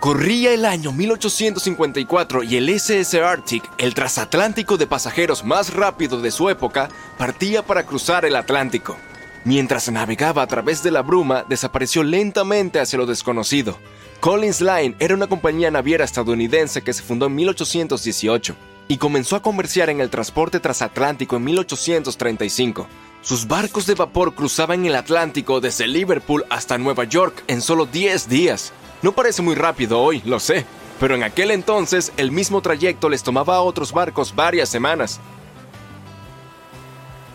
Corría el año 1854 y el SS Arctic, el transatlántico de pasajeros más rápido de su época, partía para cruzar el Atlántico. Mientras navegaba a través de la bruma, desapareció lentamente hacia lo desconocido. Collins Line era una compañía naviera estadounidense que se fundó en 1818 y comenzó a comerciar en el transporte transatlántico en 1835. Sus barcos de vapor cruzaban el Atlántico desde Liverpool hasta Nueva York en solo 10 días. No parece muy rápido hoy, lo sé, pero en aquel entonces el mismo trayecto les tomaba a otros barcos varias semanas.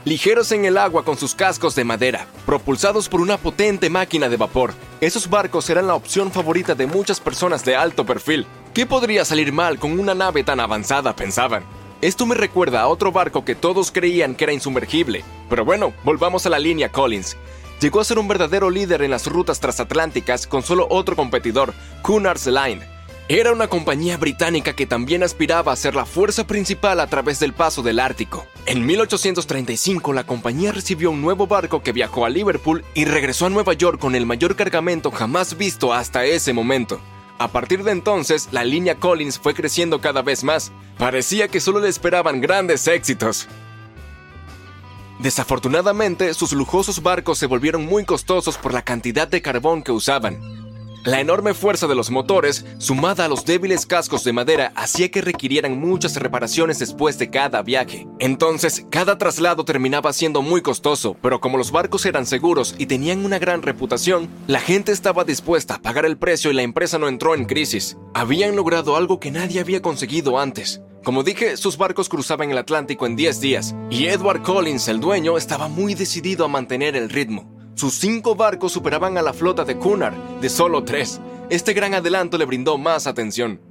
Ligeros en el agua con sus cascos de madera, propulsados por una potente máquina de vapor, esos barcos eran la opción favorita de muchas personas de alto perfil. ¿Qué podría salir mal con una nave tan avanzada? pensaban. Esto me recuerda a otro barco que todos creían que era insumergible. Pero bueno, volvamos a la línea Collins llegó a ser un verdadero líder en las rutas transatlánticas con solo otro competidor, Cunard's Line. Era una compañía británica que también aspiraba a ser la fuerza principal a través del paso del Ártico. En 1835 la compañía recibió un nuevo barco que viajó a Liverpool y regresó a Nueva York con el mayor cargamento jamás visto hasta ese momento. A partir de entonces, la línea Collins fue creciendo cada vez más. Parecía que solo le esperaban grandes éxitos. Desafortunadamente, sus lujosos barcos se volvieron muy costosos por la cantidad de carbón que usaban. La enorme fuerza de los motores, sumada a los débiles cascos de madera, hacía que requirieran muchas reparaciones después de cada viaje. Entonces, cada traslado terminaba siendo muy costoso, pero como los barcos eran seguros y tenían una gran reputación, la gente estaba dispuesta a pagar el precio y la empresa no entró en crisis. Habían logrado algo que nadie había conseguido antes. Como dije, sus barcos cruzaban el Atlántico en 10 días, y Edward Collins, el dueño, estaba muy decidido a mantener el ritmo. Sus cinco barcos superaban a la flota de Cunard, de solo tres. Este gran adelanto le brindó más atención.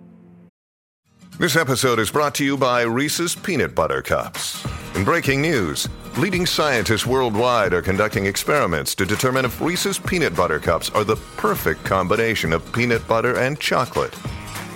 This episode is brought to you by Reese's Peanut Butter Cups. In breaking news, leading scientists worldwide are conducting experiments to determine if Reese's Peanut Butter Cups are the perfect combination of peanut butter and chocolate.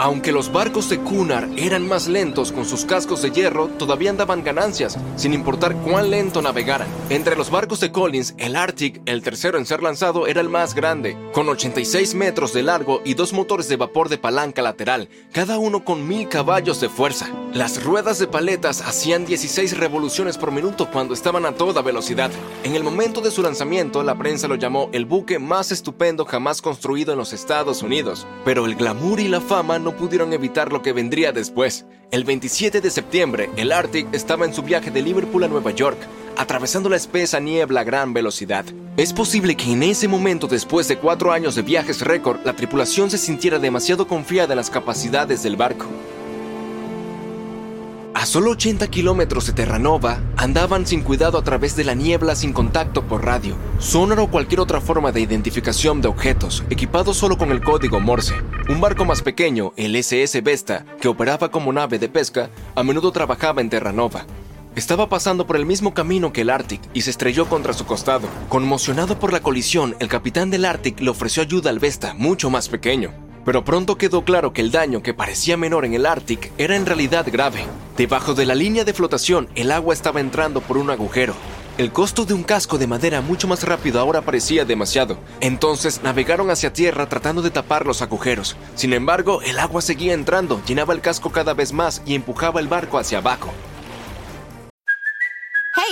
Aunque los barcos de Cunard eran más lentos con sus cascos de hierro, todavía daban ganancias, sin importar cuán lento navegaran. Entre los barcos de Collins, el Arctic, el tercero en ser lanzado, era el más grande, con 86 metros de largo y dos motores de vapor de palanca lateral, cada uno con mil caballos de fuerza. Las ruedas de paletas hacían 16 revoluciones por minuto cuando estaban a toda velocidad. En el momento de su lanzamiento, la prensa lo llamó el buque más estupendo jamás construido en los Estados Unidos, pero el glamour y la fama no pudieron evitar lo que vendría después. El 27 de septiembre, el Arctic estaba en su viaje de Liverpool a Nueva York, atravesando la espesa niebla a gran velocidad. Es posible que en ese momento, después de cuatro años de viajes récord, la tripulación se sintiera demasiado confiada en las capacidades del barco. A solo 80 kilómetros de Terranova, andaban sin cuidado a través de la niebla sin contacto por radio, sonar o cualquier otra forma de identificación de objetos, equipados solo con el código Morse. Un barco más pequeño, el SS Vesta, que operaba como nave de pesca, a menudo trabajaba en Terranova. Estaba pasando por el mismo camino que el Arctic y se estrelló contra su costado. Conmocionado por la colisión, el capitán del Arctic le ofreció ayuda al Vesta, mucho más pequeño. Pero pronto quedó claro que el daño que parecía menor en el Arctic era en realidad grave. Debajo de la línea de flotación, el agua estaba entrando por un agujero. El costo de un casco de madera mucho más rápido ahora parecía demasiado. Entonces navegaron hacia tierra tratando de tapar los agujeros. Sin embargo, el agua seguía entrando, llenaba el casco cada vez más y empujaba el barco hacia abajo.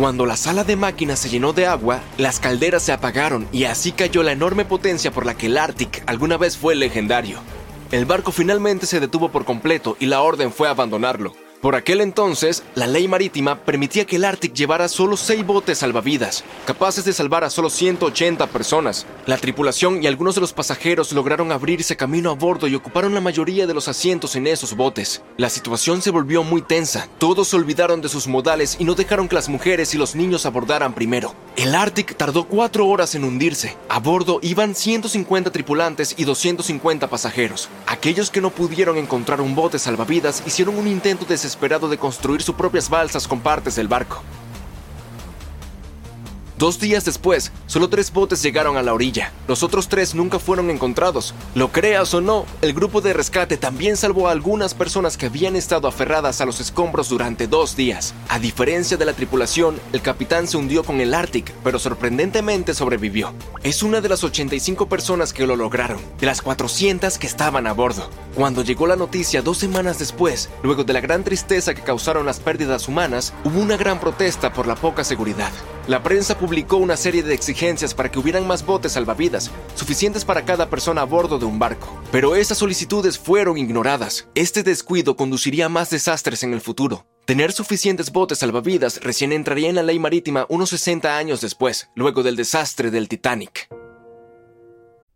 Cuando la sala de máquinas se llenó de agua, las calderas se apagaron y así cayó la enorme potencia por la que el Arctic alguna vez fue legendario. El barco finalmente se detuvo por completo y la orden fue abandonarlo. Por aquel entonces, la ley marítima permitía que el Arctic llevara solo seis botes salvavidas, capaces de salvar a solo 180 personas. La tripulación y algunos de los pasajeros lograron abrirse camino a bordo y ocuparon la mayoría de los asientos en esos botes. La situación se volvió muy tensa, todos se olvidaron de sus modales y no dejaron que las mujeres y los niños abordaran primero. El Arctic tardó cuatro horas en hundirse. A bordo iban 150 tripulantes y 250 pasajeros. Aquellos que no pudieron encontrar un bote salvavidas hicieron un intento de desesperado de construir sus propias balsas con partes del barco. Dos días después, solo tres botes llegaron a la orilla. Los otros tres nunca fueron encontrados. Lo creas o no, el grupo de rescate también salvó a algunas personas que habían estado aferradas a los escombros durante dos días. A diferencia de la tripulación, el capitán se hundió con el Arctic, pero sorprendentemente sobrevivió. Es una de las 85 personas que lo lograron, de las 400 que estaban a bordo. Cuando llegó la noticia dos semanas después, luego de la gran tristeza que causaron las pérdidas humanas, hubo una gran protesta por la poca seguridad. La prensa publicó una serie de exigencias para que hubieran más botes salvavidas, suficientes para cada persona a bordo de un barco. Pero esas solicitudes fueron ignoradas. Este descuido conduciría a más desastres en el futuro. Tener suficientes botes salvavidas recién entraría en la ley marítima unos 60 años después, luego del desastre del Titanic.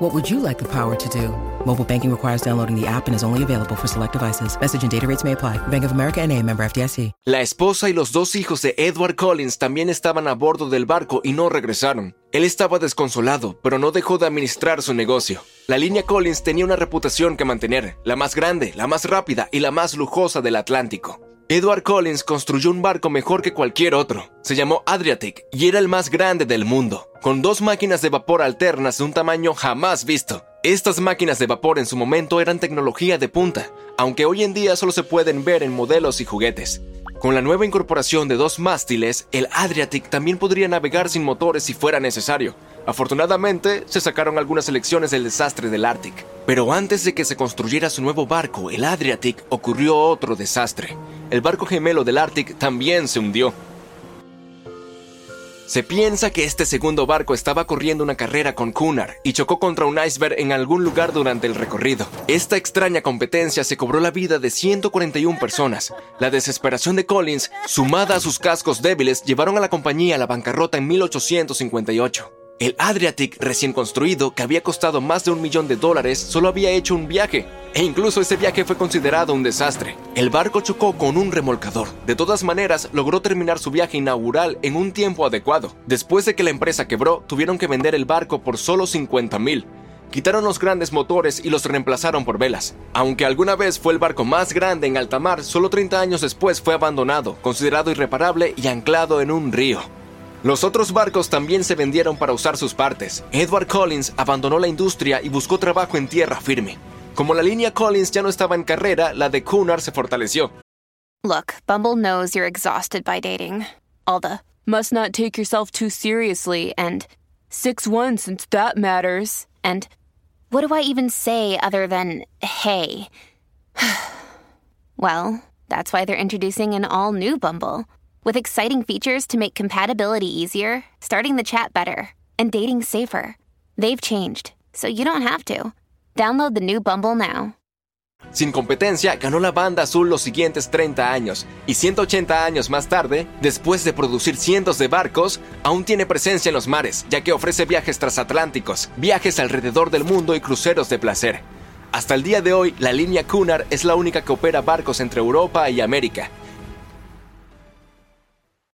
What would you like the power to do? Mobile banking requires downloading the app and is only available for select devices. Message and data rates may apply. Bank of America NA, member FDIC. La esposa y los dos hijos de Edward Collins también estaban a bordo del barco y no regresaron. Él estaba desconsolado, pero no dejó de administrar su negocio. La línea Collins tenía una reputación que mantener, la más grande, la más rápida y la más lujosa del Atlántico. Edward Collins construyó un barco mejor que cualquier otro. Se llamó Adriatic y era el más grande del mundo, con dos máquinas de vapor alternas de un tamaño jamás visto. Estas máquinas de vapor en su momento eran tecnología de punta, aunque hoy en día solo se pueden ver en modelos y juguetes. Con la nueva incorporación de dos mástiles, el Adriatic también podría navegar sin motores si fuera necesario. Afortunadamente, se sacaron algunas lecciones del desastre del Arctic. Pero antes de que se construyera su nuevo barco, el Adriatic, ocurrió otro desastre. El barco gemelo del Arctic también se hundió. Se piensa que este segundo barco estaba corriendo una carrera con Cunard y chocó contra un iceberg en algún lugar durante el recorrido. Esta extraña competencia se cobró la vida de 141 personas. La desesperación de Collins, sumada a sus cascos débiles, llevaron a la compañía a la bancarrota en 1858. El Adriatic recién construido, que había costado más de un millón de dólares, solo había hecho un viaje, e incluso ese viaje fue considerado un desastre. El barco chocó con un remolcador. De todas maneras, logró terminar su viaje inaugural en un tiempo adecuado. Después de que la empresa quebró, tuvieron que vender el barco por solo 50 mil. Quitaron los grandes motores y los reemplazaron por velas. Aunque alguna vez fue el barco más grande en alta mar, solo 30 años después fue abandonado, considerado irreparable y anclado en un río. Los otros barcos también se vendieron para usar sus partes. Edward Collins abandonó la industria y buscó trabajo en tierra firme. Como la línea Collins ya no estaba en carrera, la de Cunard se fortaleció. Look, Bumble knows you're exhausted by dating. All the must not take yourself too seriously and 6 1 since that matters. And what do I even say other than hey? well, that's why they're introducing an all new Bumble. With exciting features to make compatibility easier, starting the chat better, and dating safer. They've changed, so you don't have to. Download the new Bumble now. Sin competencia, ganó la banda azul los siguientes 30 años, y 180 años más tarde, después de producir cientos de barcos, aún tiene presencia en los mares, ya que ofrece viajes transatlánticos, viajes alrededor del mundo y cruceros de placer. Hasta el día de hoy, la línea Cunard es la única que opera barcos entre Europa y América,